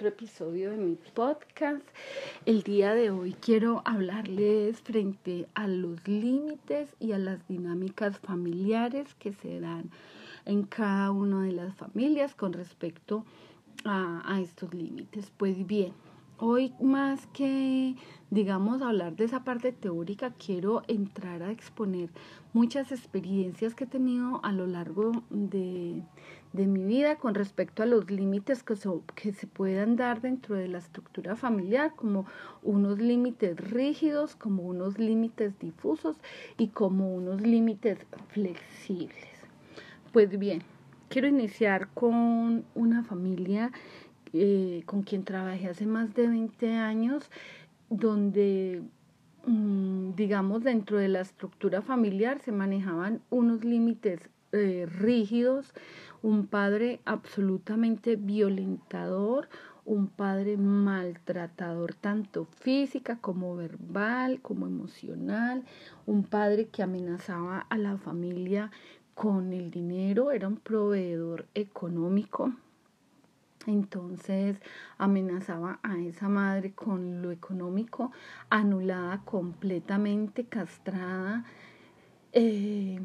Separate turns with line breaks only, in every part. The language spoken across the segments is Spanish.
Otro episodio de mi podcast. El día de hoy quiero hablarles frente a los límites y a las dinámicas familiares que se dan en cada una de las familias con respecto a, a estos límites. Pues bien, Hoy más que, digamos, hablar de esa parte teórica, quiero entrar a exponer muchas experiencias que he tenido a lo largo de, mi vida con respecto a los límites que, que se puedan dar dentro de la estructura familiar, como unos límites rígidos, como unos límites difusos y como unos límites flexibles. Pues bien, quiero iniciar con una familia eh, con quien trabajé hace más de 20 años, donde, mm, digamos, dentro de la estructura familiar se manejaban unos límites eh, rígidos, un padre absolutamente violentador, un padre maltratador tanto física como verbal, como emocional, un padre que amenazaba a la familia con el dinero, era un proveedor económico, entonces amenazaba a esa madre con lo económico, anulada completamente, castrada. Eh,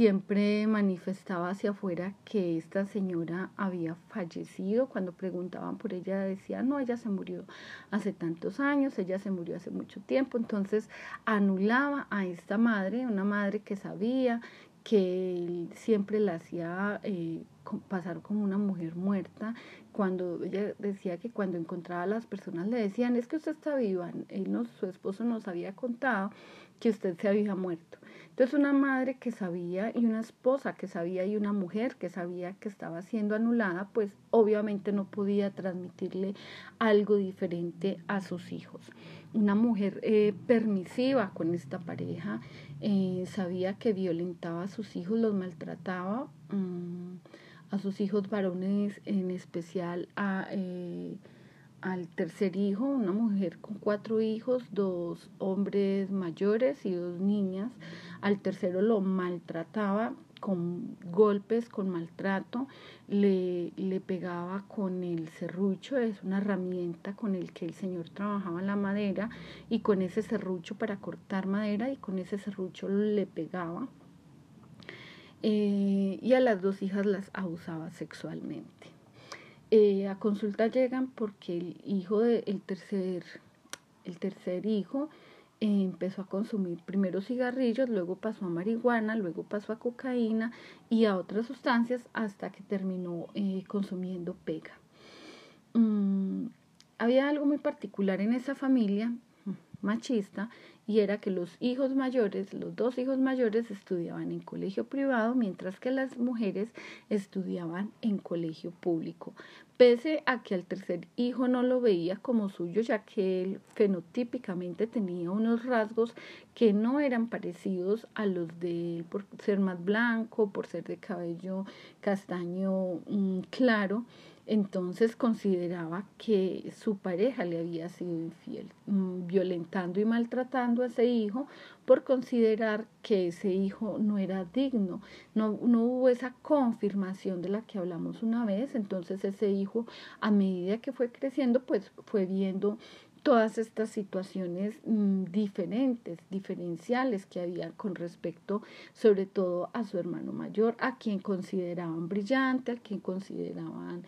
siempre manifestaba hacia afuera que esta señora había fallecido. Cuando preguntaban por ella decía, no, ella se murió hace tantos años, ella se murió hace mucho tiempo. Entonces anulaba a esta madre, una madre que sabía que siempre la hacía eh, pasar como una mujer muerta, cuando ella decía que cuando encontraba a las personas le decían, es que usted está viva, él no, su esposo nos había contado que usted se había muerto. Entonces una madre que sabía y una esposa que sabía y una mujer que sabía que estaba siendo anulada, pues obviamente no podía transmitirle algo diferente a sus hijos. Una mujer eh, permisiva con esta pareja, eh, sabía que violentaba a sus hijos, los maltrataba. Mm, a sus hijos varones, en especial a, eh, al tercer hijo, una mujer con cuatro hijos, dos hombres mayores y dos niñas. Al tercero lo maltrataba con golpes, con maltrato, le, le pegaba con el serrucho, es una herramienta con el que el señor trabajaba la madera y con ese serrucho para cortar madera y con ese serrucho le pegaba eh, y a las dos hijas las abusaba sexualmente. Eh, a consulta llegan porque el hijo de, el tercer, el tercer hijo eh, empezó a consumir primero cigarrillos, luego pasó a marihuana, luego pasó a cocaína y a otras sustancias hasta que terminó consumiendo pega. Mm, había algo muy particular en esa familia machista y era que los hijos mayores, los dos hijos mayores estudiaban en colegio privado, mientras que las mujeres estudiaban en colegio público, pese a que al tercer hijo no lo veía como suyo, ya que él fenotípicamente tenía unos rasgos que no eran parecidos a los de él por ser más blanco, por ser de cabello castaño mm, claro entonces consideraba que su pareja le había sido infiel, mm, violentando y maltratando a ese hijo por considerar que ese hijo no era digno. No, no hubo esa confirmación de la que hablamos una vez, entonces ese hijo a medida que fue creciendo pues fue viendo todas estas situaciones mm, diferentes, diferenciales que había con respecto sobre todo a su hermano mayor, a quien consideraban brillante, a quien consideraban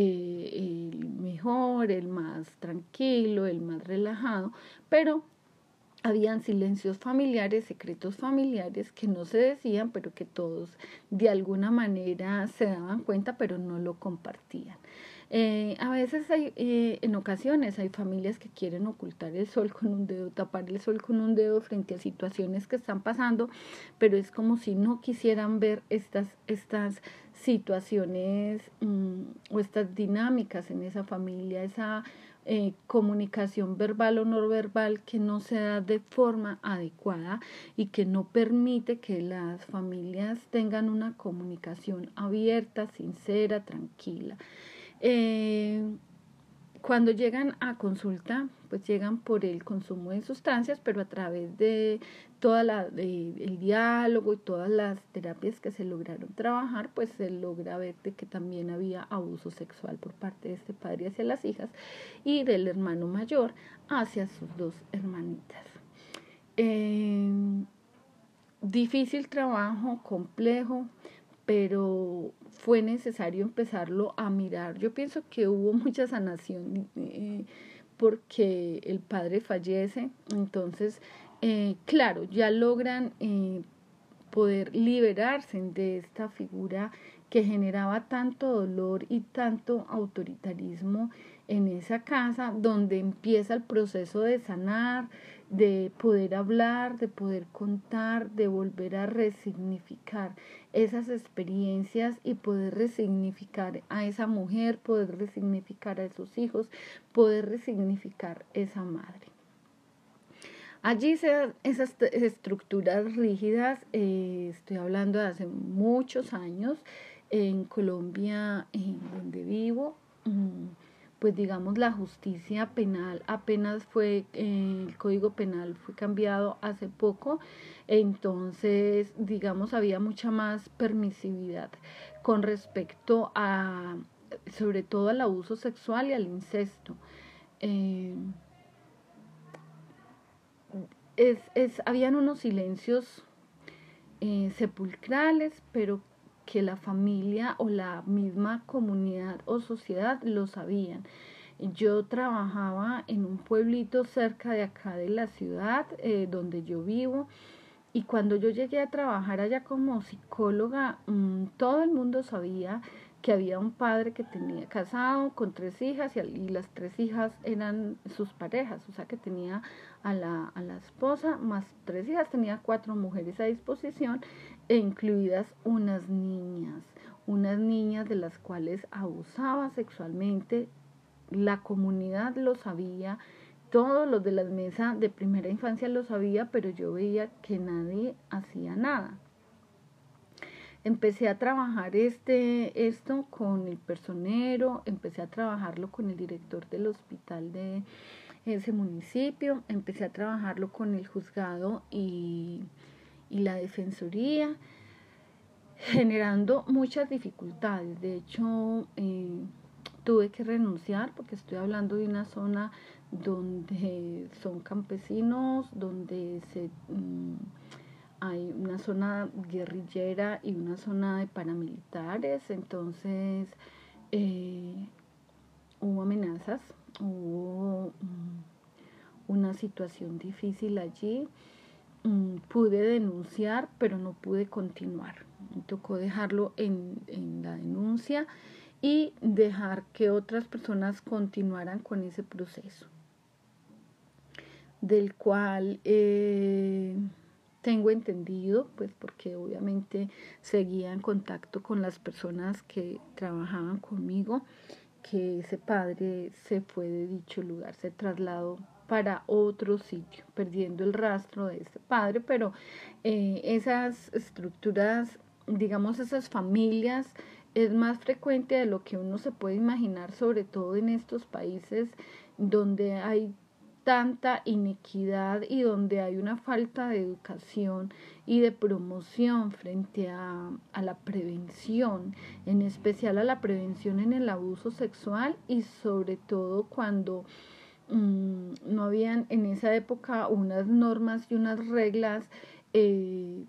eh, el mejor, el más tranquilo, el más relajado, pero habían silencios familiares, secretos familiares que no se decían, pero que todos de alguna manera se daban cuenta, pero no lo compartían. Eh, a veces hay, eh, en ocasiones hay familias que quieren ocultar el sol con un dedo, tapar el sol con un dedo frente a situaciones que están pasando, pero es como si no quisieran ver estas, estas situaciones mm, o estas dinámicas en esa familia, esa eh, comunicación verbal o no verbal que no se da de forma adecuada y que no permite que las familias tengan una comunicación abierta, sincera, tranquila. Eh, cuando llegan a consulta, pues llegan por el consumo de sustancias, pero a través de toda la el diálogo y todas las terapias que se lograron trabajar, pues se logra ver de que también había abuso sexual por parte de este padre hacia las hijas y del hermano mayor hacia sus dos hermanitas. Eh, difícil trabajo, complejo, pero fue necesario empezarlo a mirar. Yo pienso que hubo mucha sanación eh, porque el padre fallece, entonces, eh, claro, ya logran eh, poder liberarse de esta figura que generaba tanto dolor y tanto autoritarismo en esa casa, donde empieza el proceso de sanar, de poder hablar, de poder contar, de volver a resignificar esas experiencias y poder resignificar a esa mujer, poder resignificar a esos hijos, poder resignificar esa madre. Allí se esas estructuras rígidas, eh, estoy hablando de hace muchos años, en Colombia, en donde vivo, mm, pues digamos la justicia penal apenas fue, eh, el código penal fue cambiado hace poco, entonces digamos había mucha más permisividad con respecto a, sobre todo al abuso sexual y al incesto. Eh, es, es, habían unos silencios eh, sepulcrales, pero que la familia o la misma comunidad o sociedad lo sabían. Yo trabajaba en un pueblito cerca de acá de la ciudad eh, donde yo vivo y cuando yo llegué a trabajar allá como psicóloga, mm, todo el mundo sabía que había un padre que tenía casado con tres hijas y, y, las tres hijas eran sus parejas, o sea que tenía a la, a la esposa más tres hijas, tenía cuatro mujeres a disposición incluidas unas niñas, unas niñas de las cuales abusaba sexualmente, la comunidad lo sabía, todos los de la mesa de primera infancia lo sabía, pero yo veía que nadie hacía nada. Empecé a trabajar este, esto con el personero, empecé a trabajarlo con el director del hospital de ese municipio, empecé a trabajarlo con el juzgado y y la defensoría, generando muchas dificultades. De hecho, eh, tuve que renunciar porque estoy hablando de una zona donde son campesinos, donde se, mm, hay una zona guerrillera y una zona de paramilitares, entonces eh, hubo amenazas, hubo mm, una situación difícil allí. Mm, pude denunciar, pero no pude continuar. Me tocó dejarlo en, la denuncia y dejar que otras personas continuaran con ese proceso, del cual eh, tengo entendido, pues porque obviamente seguía en contacto con las personas que trabajaban conmigo, que ese padre se fue de dicho lugar, se trasladó para otro sitio, perdiendo el rastro de este padre, pero eh, esas estructuras, digamos, esas familias, es más frecuente de lo que uno se puede imaginar, sobre todo en estos países donde hay tanta inequidad y donde hay una falta de educación y de promoción frente a, a, la prevención, en especial a la prevención en el abuso sexual y sobre todo cuando Mm, no habían en esa época unas normas y unas reglas, eh,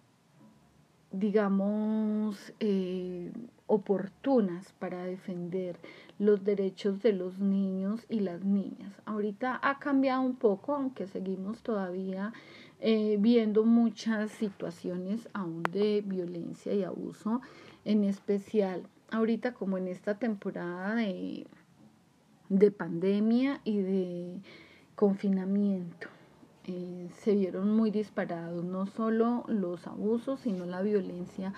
digamos, eh, oportunas para defender los derechos de los niños y las niñas. Ahorita ha cambiado un poco, aunque seguimos todavía eh, viendo muchas situaciones aún de violencia y abuso, en especial ahorita como en esta temporada de de pandemia y de confinamiento. Eh, se vieron muy disparados no solo los abusos, sino la violencia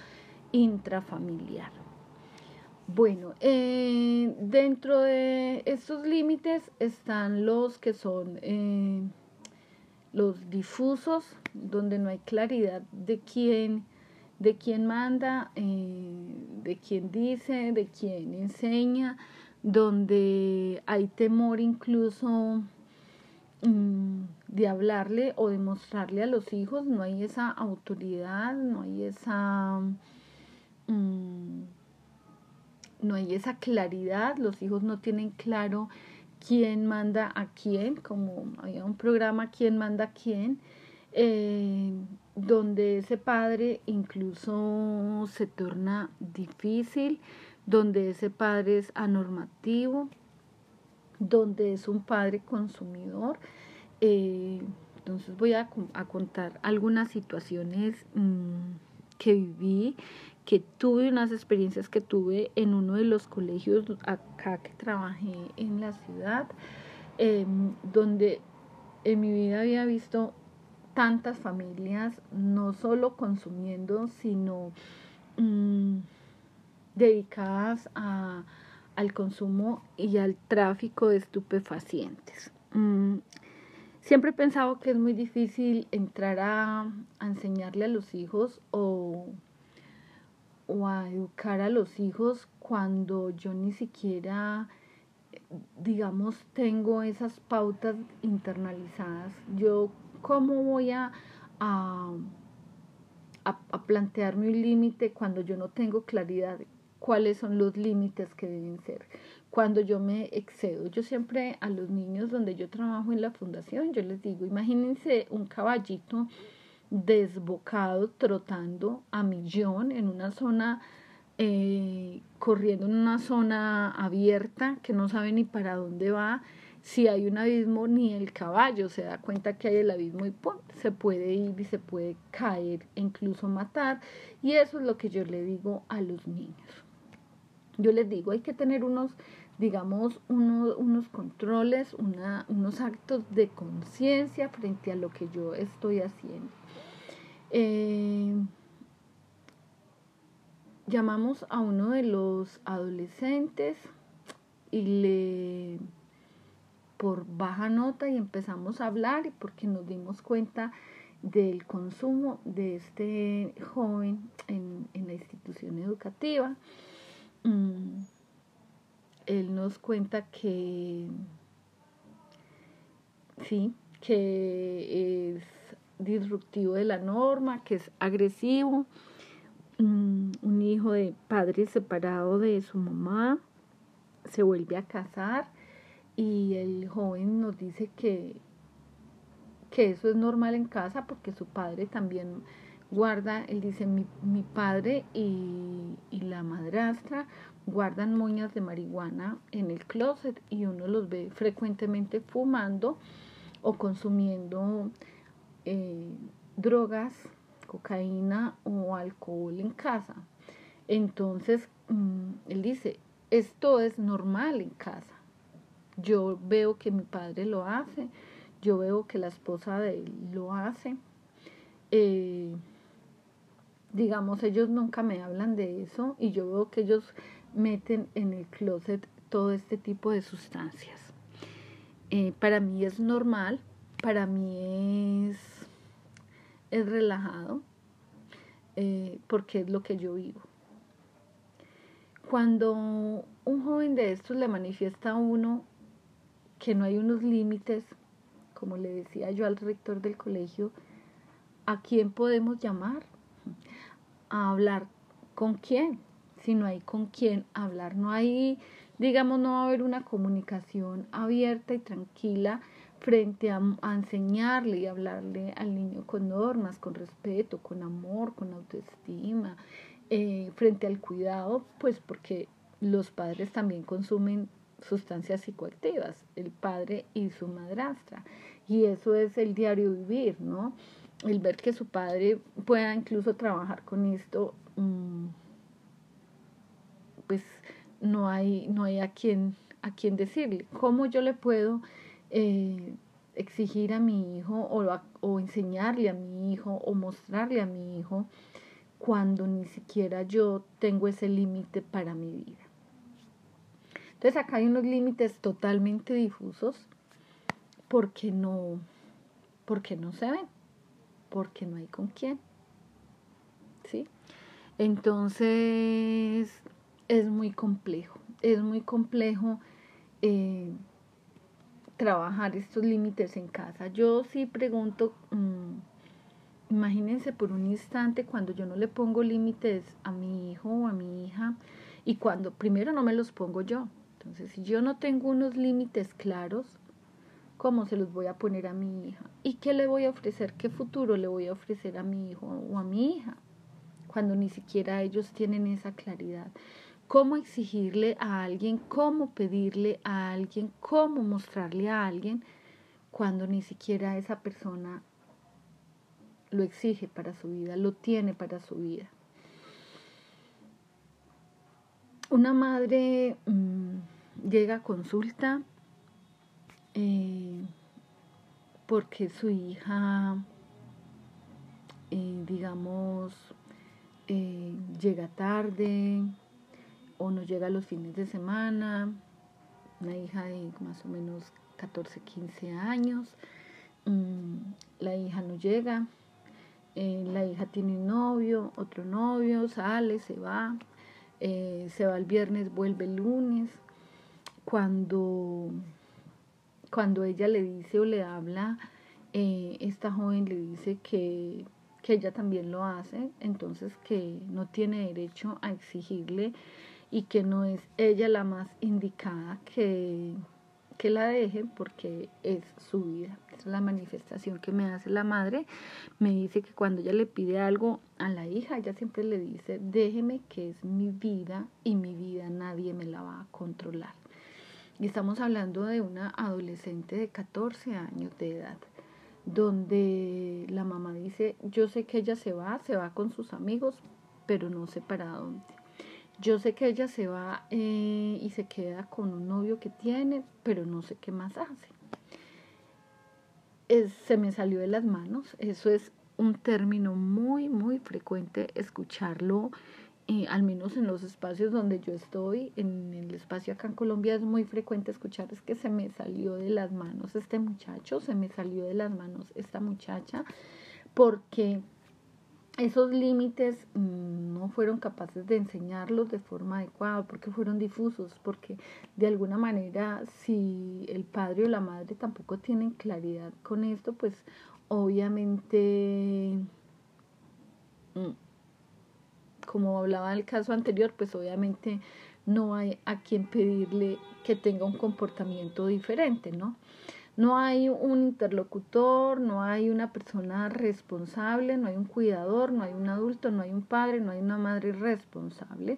intrafamiliar. Bueno, eh, dentro de estos límites están los que son eh, los difusos, donde no hay claridad de quién, de quién manda, de quién dice, de quién enseña, donde hay temor incluso mm, de hablarle o de mostrarle a los hijos, no hay esa autoridad, no hay esa... Mm, no hay esa claridad, los hijos no tienen claro quién manda a quién, como había un programa quién manda a quién, eh, donde ese padre incluso se torna difícil, donde ese padre es anormativo, donde es un padre consumidor. Eh, entonces voy a, contar algunas situaciones mm, que viví, que tuve unas experiencias que tuve en uno de los colegios acá que trabajé en la ciudad, em, donde en mi vida había visto tantas familias, no solo consumiendo, sino mm, dedicadas a, al consumo y al tráfico de estupefacientes. Mm, siempre he pensado que es muy difícil entrar a, a enseñarle a los hijos o o a educar a los hijos cuando yo ni siquiera, digamos, tengo esas pautas internalizadas. Yo, ¿cómo voy a, a, a plantearme un límite cuando yo no tengo claridad cuáles son los límites que deben ser? Cuando yo me excedo, yo siempre a los niños donde yo trabajo en la fundación, yo les digo, imagínense un caballito desbocado, trotando a millón en una zona, eh, corriendo en una zona abierta que no sabe ni para dónde va. Si hay un abismo, ni el caballo se da cuenta que hay el abismo y se puede ir y se puede caer e incluso matar. Y eso es lo que yo le digo a los niños. Yo les digo, hay que tener unos digamos, unos controles, una, unos actos de conciencia frente a lo que yo estoy haciendo. Eh, llamamos a uno de los adolescentes y le por baja nota y empezamos a hablar y porque nos dimos cuenta del consumo de este joven en, la institución educativa. Mm, él nos cuenta que sí, que es disruptivo de la norma, que es agresivo, mm, un hijo de padre separado de su mamá, se vuelve a casar y el joven nos dice que, que eso es normal en casa porque su padre también guarda, él dice, mi, mi padre y, y, la madrastra guardan moñas de marihuana en el closet y uno los ve frecuentemente fumando o consumiendo eh, drogas, cocaína o alcohol en casa. Entonces, mm, él dice, esto es normal en casa. Yo veo que mi padre lo hace, yo veo que la esposa de él lo hace. Eh, digamos, ellos nunca me hablan de eso y yo veo que ellos meten en el closet todo este tipo de sustancias. Eh, para mí es normal, para mí es es relajado eh, porque es lo que yo vivo. Cuando un joven de estos le manifiesta a uno que no hay unos límites, como le decía yo al rector del colegio, ¿a quién podemos llamar? A hablar con quién, si no hay con quién hablar, no hay, digamos, no va a haber una comunicación abierta y tranquila frente a, enseñarle y hablarle al niño con normas, con respeto, con amor, con autoestima, eh, frente al cuidado, pues porque los padres también consumen sustancias psicoactivas, el padre y su madrastra. Y eso es el diario vivir, ¿no? El ver que su padre pueda incluso trabajar con esto, mm, pues no hay, no hay a quien, a quien decirle. ¿Cómo yo le puedo eh, exigir a mi hijo o, o enseñarle a mi hijo o mostrarle a mi hijo cuando ni siquiera yo tengo ese límite para mi vida. Entonces acá hay unos límites totalmente difusos porque no, porque no se ven, porque no hay con quién. ¿Sí? Entonces es muy complejo. es muy complejo eh, trabajar estos límites en casa. Yo sí pregunto, mm, imagínense por un instante cuando yo no le pongo límites a mi hijo o a mi hija y cuando primero no me los pongo yo. Entonces, si yo no tengo unos límites claros, ¿cómo se los voy a poner a mi hija? ¿Y qué le voy a ofrecer? ¿Qué futuro le voy a ofrecer a mi hijo o a mi hija? Cuando ni siquiera ellos tienen esa claridad cómo exigirle a alguien, cómo pedirle a alguien, cómo mostrarle a alguien cuando ni siquiera esa persona lo exige para su vida, lo tiene para su vida. Una madre mm, llega a consulta eh, porque su hija, eh, digamos, eh, llega tarde, o nos llega los fines de semana, una hija de más o menos 14, 15 años, mm, la hija no llega, la hija tiene un novio, otro novio, sale, se va, se va el viernes, vuelve el lunes, cuando, cuando ella le dice o le habla, eh, esta joven le dice que, que ella también lo hace, entonces que no tiene derecho a exigirle y que no es ella la más indicada que, que la dejen porque es su vida. Es la manifestación que me hace la madre. Me dice que cuando ella le pide algo a la hija, ella siempre le dice, déjeme que es mi vida y mi vida nadie me la va a controlar. Y estamos hablando de una adolescente de 14 años de edad, donde la mamá dice, yo sé que ella se va, se va con sus amigos, pero no sé para dónde. Yo sé que ella se va eh, y se queda con un novio que tiene, pero no sé qué más hace. se me salió de las manos. Eso es un término muy, muy frecuente escucharlo, eh, al menos en los espacios donde yo estoy, en el espacio acá en Colombia es muy frecuente escuchar es que se me salió de las manos este muchacho, se me salió de las manos esta muchacha, porque esos límites mm, no fueron capaces de enseñarlos de forma adecuada, porque fueron difusos, porque de alguna manera si el padre o la madre tampoco tienen claridad con esto, pues obviamente, mm, como hablaba el caso anterior, pues obviamente no hay a quien pedirle que tenga un comportamiento diferente, ¿no? No hay un interlocutor, no hay una persona responsable, no hay un cuidador, no hay un adulto, no hay un padre, no hay una madre responsable.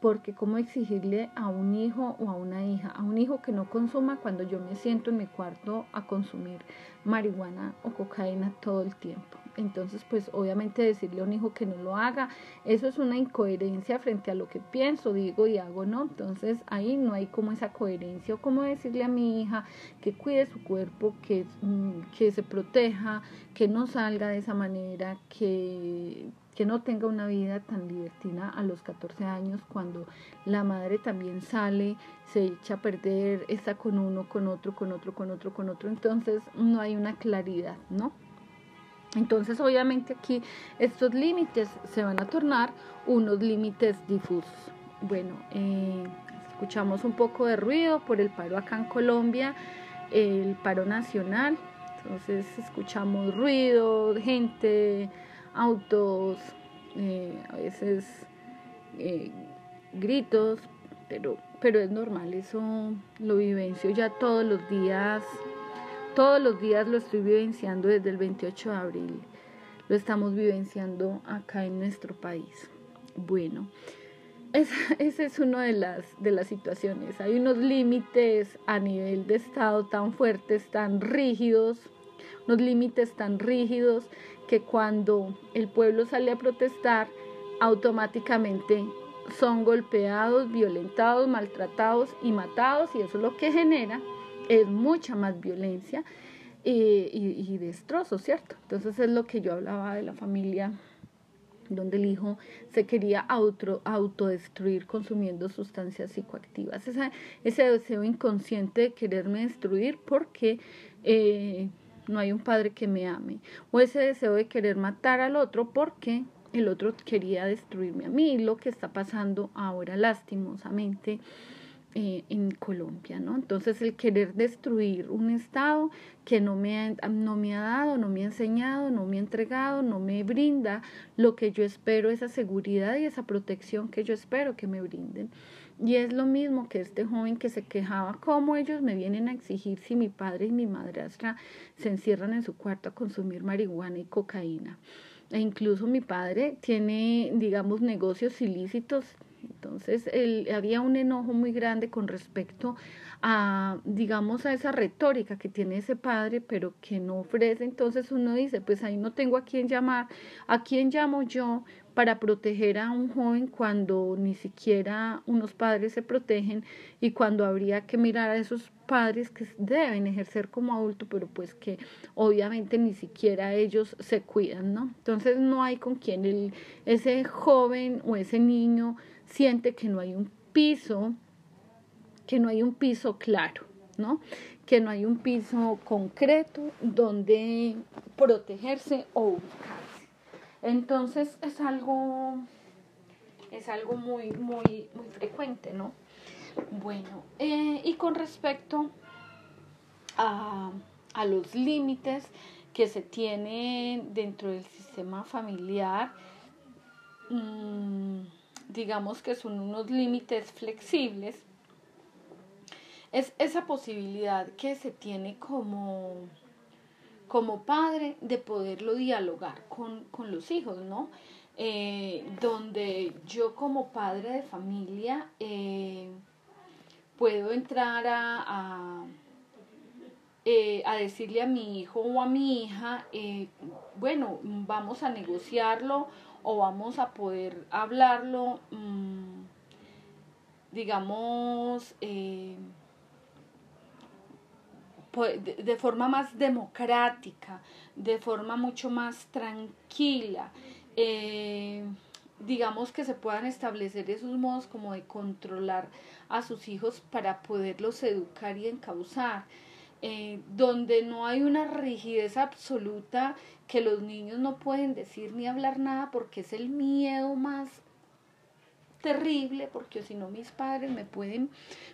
Porque cómo exigirle a un hijo o a una hija, a un hijo que no consuma cuando yo me siento en mi cuarto a consumir marihuana o cocaína todo el tiempo. Entonces, pues obviamente decirle a un hijo que no lo haga, eso es una incoherencia frente a lo que pienso, digo y hago, ¿no? Entonces ahí no hay como esa coherencia o como decirle a mi hija que cuide su cuerpo, que, mm, que se proteja, que no salga de esa manera, que que no tenga una vida tan libertina a los 14 años cuando la madre también sale, se echa a perder, está con uno, con otro, con otro, con otro, con otro, entonces no hay una claridad, ¿no? Entonces obviamente aquí estos límites se van a tornar unos límites difusos. Bueno, eh, escuchamos un poco de ruido por el paro acá en Colombia, el paro nacional, entonces escuchamos ruido, gente, autos, eh, a veces eh, gritos, pero, pero es normal, eso lo vivencio ya todos los días, todos los días lo estoy vivenciando desde el 28 de abril, lo estamos vivenciando acá en nuestro país. Bueno, esa, esa es una de las, de las situaciones. Hay unos límites a nivel de Estado tan fuertes, tan rígidos, unos límites tan rígidos que cuando el pueblo sale a protestar, automáticamente son golpeados, violentados, maltratados y matados y eso lo que genera es mucha más violencia y, y, destrozo, ¿cierto? Entonces es lo que yo hablaba de la familia donde el hijo se quería auto, autodestruir consumiendo sustancias psicoactivas. ese deseo inconsciente de quererme destruir porque eh, no hay un padre que me ame, o ese deseo de querer matar al otro porque el otro quería destruirme a mí, lo que está pasando ahora lastimosamente eh, en Colombia, ¿no? Entonces el querer destruir un Estado que no me, ha, no me ha dado, no me ha enseñado, no me ha entregado, no me brinda lo que yo espero, esa seguridad y esa protección que yo espero que me brinden. Y es lo mismo que este joven que se quejaba, cómo ellos me vienen a exigir si mi padre y mi madrastra se encierran en su cuarto a consumir marihuana y cocaína. E incluso mi padre tiene, digamos, negocios ilícitos entonces, él, había un enojo muy grande con respecto a, digamos, a esa retórica que tiene ese padre, pero que no ofrece. Entonces uno dice, pues ahí no tengo a quién llamar, a quién llamo yo para proteger a un joven cuando ni siquiera unos padres se protegen y cuando habría que mirar a esos padres que deben ejercer como adultos, pero pues que obviamente ni siquiera ellos se cuidan, ¿no? Entonces no hay con quien el, ese joven o ese niño siente que no hay un piso, que no hay un piso claro, ¿no? Que no hay un piso concreto donde protegerse o. Entonces es algo, es algo muy, muy, muy frecuente, ¿no? Bueno, eh, y con respecto a, a los límites que se tienen dentro del sistema familiar, mmm, digamos que son unos límites flexibles, es esa posibilidad que se tiene como, como padre de poderlo dialogar con, con los hijos, ¿no? Eh, donde yo como padre de familia eh, puedo entrar a, a, eh, a, decirle a mi hijo o a mi hija, bueno, vamos a negociarlo o vamos a poder hablarlo, mm, digamos, de, forma más democrática, de forma mucho más tranquila. Eh, digamos que se puedan establecer esos modos como de controlar a sus hijos para poderlos educar y encauzar. Eh, donde no hay una rigidez absoluta que los niños no pueden decir ni hablar nada porque es el miedo más terrible, porque si no mis padres me pueden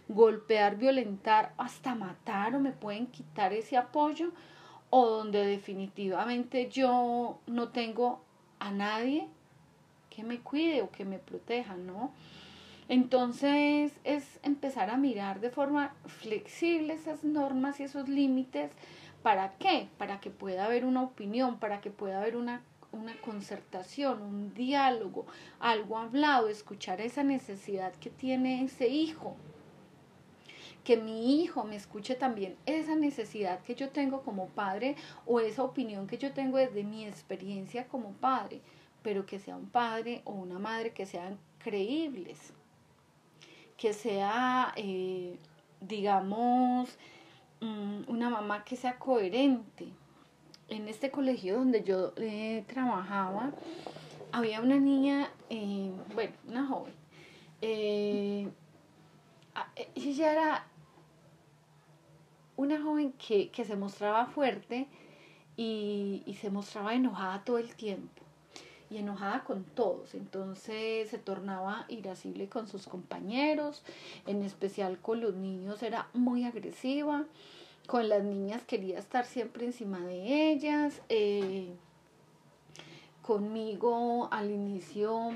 golpear, violentar, hasta matar o me pueden quitar ese apoyo, o donde definitivamente yo no tengo a nadie que me cuide o que me proteja, ¿no? Entonces es empezar a mirar de forma flexible esas normas y esos límites. ¿Para qué? Para que pueda haber una opinión, para que pueda haber una, una concertación, un diálogo, algo hablado, escuchar esa necesidad que tiene ese hijo. Que mi hijo me escuche también esa necesidad que yo tengo como padre o esa opinión que yo tengo desde mi experiencia como padre, pero que sea un padre o una madre que sean creíbles que sea, eh, digamos, mm, una mamá que sea coherente. En este colegio donde yo eh, trabajaba, había una niña, eh, bueno, una joven. ella era una joven que, se mostraba fuerte y, y se mostraba enojada todo el tiempo y enojada con todos. Entonces se tornaba irascible con sus compañeros, en especial con los niños era muy agresiva. Con las niñas quería estar siempre encima de ellas. Eh, conmigo al inicio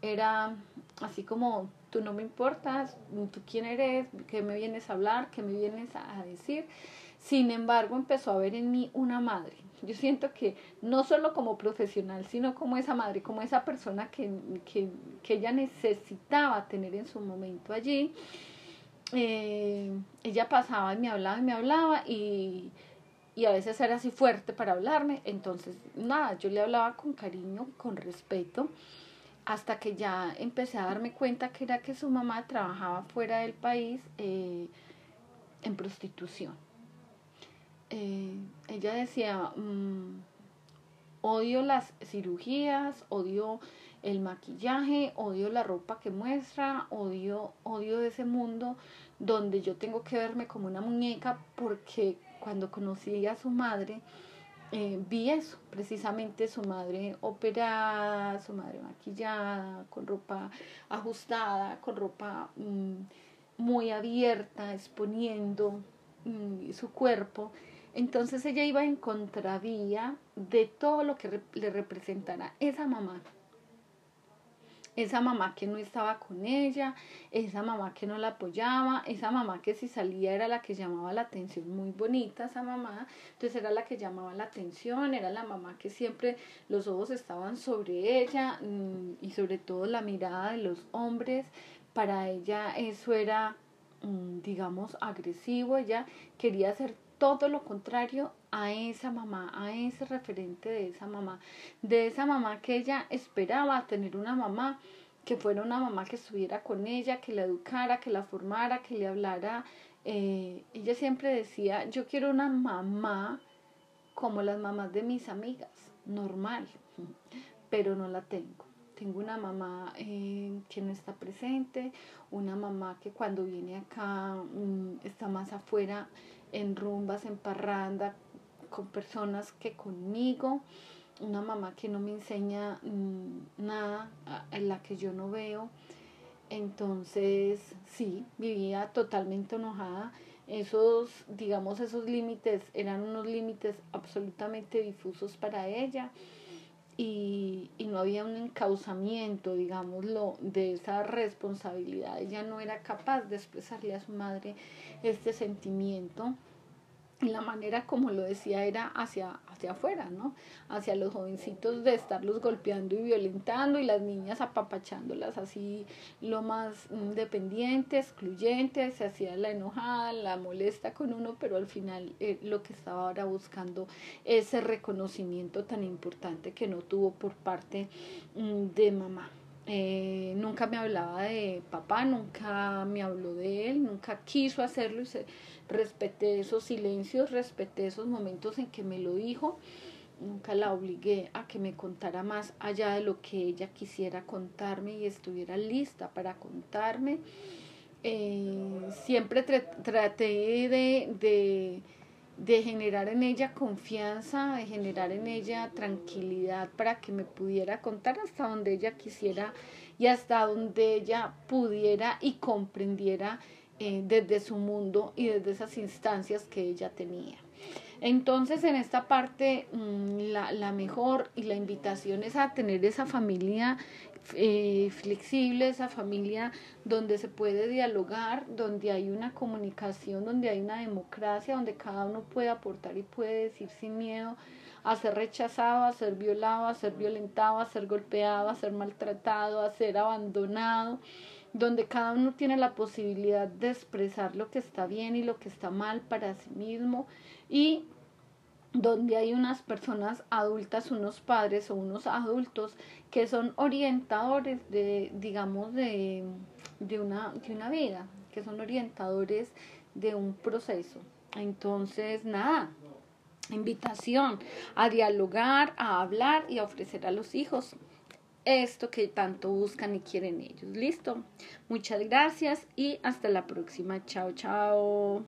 era así como tú no me importas, tú quién eres, qué me vienes a hablar, qué me vienes a decir. Sin embargo, empezó a ver en mí una madre, yo siento que no solo como profesional, sino como esa madre, como esa persona que, ella necesitaba tener en su momento allí. Eh, ella pasaba y me hablaba y me hablaba y, y a veces era así fuerte para hablarme. Entonces, nada, yo le hablaba con cariño, con respeto, hasta que ya empecé a darme cuenta que era que su mamá trabajaba fuera del país eh, en prostitución. Eh, ella decía, mm, odio las cirugías, odio el maquillaje, odio la ropa que muestra, odio, odio ese mundo donde yo tengo que verme como una muñeca porque cuando conocí a su madre, eh, vi eso, precisamente su madre operada, su madre maquillada, con ropa ajustada, con ropa mm, muy abierta, exponiendo mm, su cuerpo. Entonces ella iba en contravía de todo lo que le representara esa mamá esa mamá que no estaba con ella, esa mamá que no la apoyaba, esa mamá que si salía era la que llamaba la atención, muy bonita esa mamá, entonces era la que llamaba la atención, era la mamá que siempre los ojos estaban sobre ella mm, y sobre todo la mirada de los hombres, para ella eso era, mm, digamos, agresivo, ella quería hacer todo lo contrario a esa mamá, a ese referente de esa mamá, de esa mamá que ella esperaba tener una mamá que fuera una mamá que estuviera con ella, que la educara, que la formara, que le hablara. Eh, ella siempre decía, yo quiero una mamá como las mamás de mis amigas, normal, pero no la tengo. Tengo una mamá eh, que no está presente, una mamá que cuando viene acá mm, está más afuera en rumbas, en parranda, con personas que conmigo, una mamá que no me enseña mm, nada, en la que yo no veo. Entonces, sí, vivía totalmente enojada. Esos, digamos, esos límites eran unos límites absolutamente difusos para ella y, y no había un encauzamiento, digámoslo, de esa responsabilidad. Ella no era capaz de expresarle a su madre este sentimiento la manera como lo decía era hacia, hacia afuera, ¿no? Hacia los jovencitos de estarlos golpeando y violentando y las niñas apapachándolas así lo más independiente, excluyente, se hacía la enojada, la molesta con uno, pero al final eh, lo que estaba ahora buscando ese reconocimiento tan importante que no tuvo por parte mm, de mamá. Eh, nunca me hablaba de papá, nunca me habló de él, nunca quiso hacerlo y se, respeté esos silencios, respeté esos momentos en que me lo dijo. Nunca la obligué a que me contara más allá de lo que ella quisiera contarme y estuviera lista para contarme. Eh, siempre traté de, de, de generar en ella confianza, de generar en ella tranquilidad para que me pudiera contar hasta donde ella quisiera y hasta donde ella pudiera y comprendiera eh, desde su mundo y desde esas instancias que ella tenía. Entonces, en esta parte, mm, la, la mejor y la invitación es a tener esa familia eh, flexible, esa familia donde se puede dialogar, donde hay una comunicación, donde hay una democracia, donde cada uno puede aportar y puede decir sin miedo a ser rechazado, a ser violado, a ser violentado, a ser golpeado, a ser maltratado, a ser abandonado donde cada uno tiene la posibilidad de expresar lo que está bien y lo que está mal para sí mismo y donde hay unas personas adultas, unos padres o unos adultos que son orientadores de, digamos, de, de, una, de una vida, que son orientadores de un proceso. Entonces, nada, invitación a dialogar, a hablar y a ofrecer a los hijos esto que tanto buscan y quieren ellos. Listo. Muchas gracias y hasta la próxima. Chao, chao.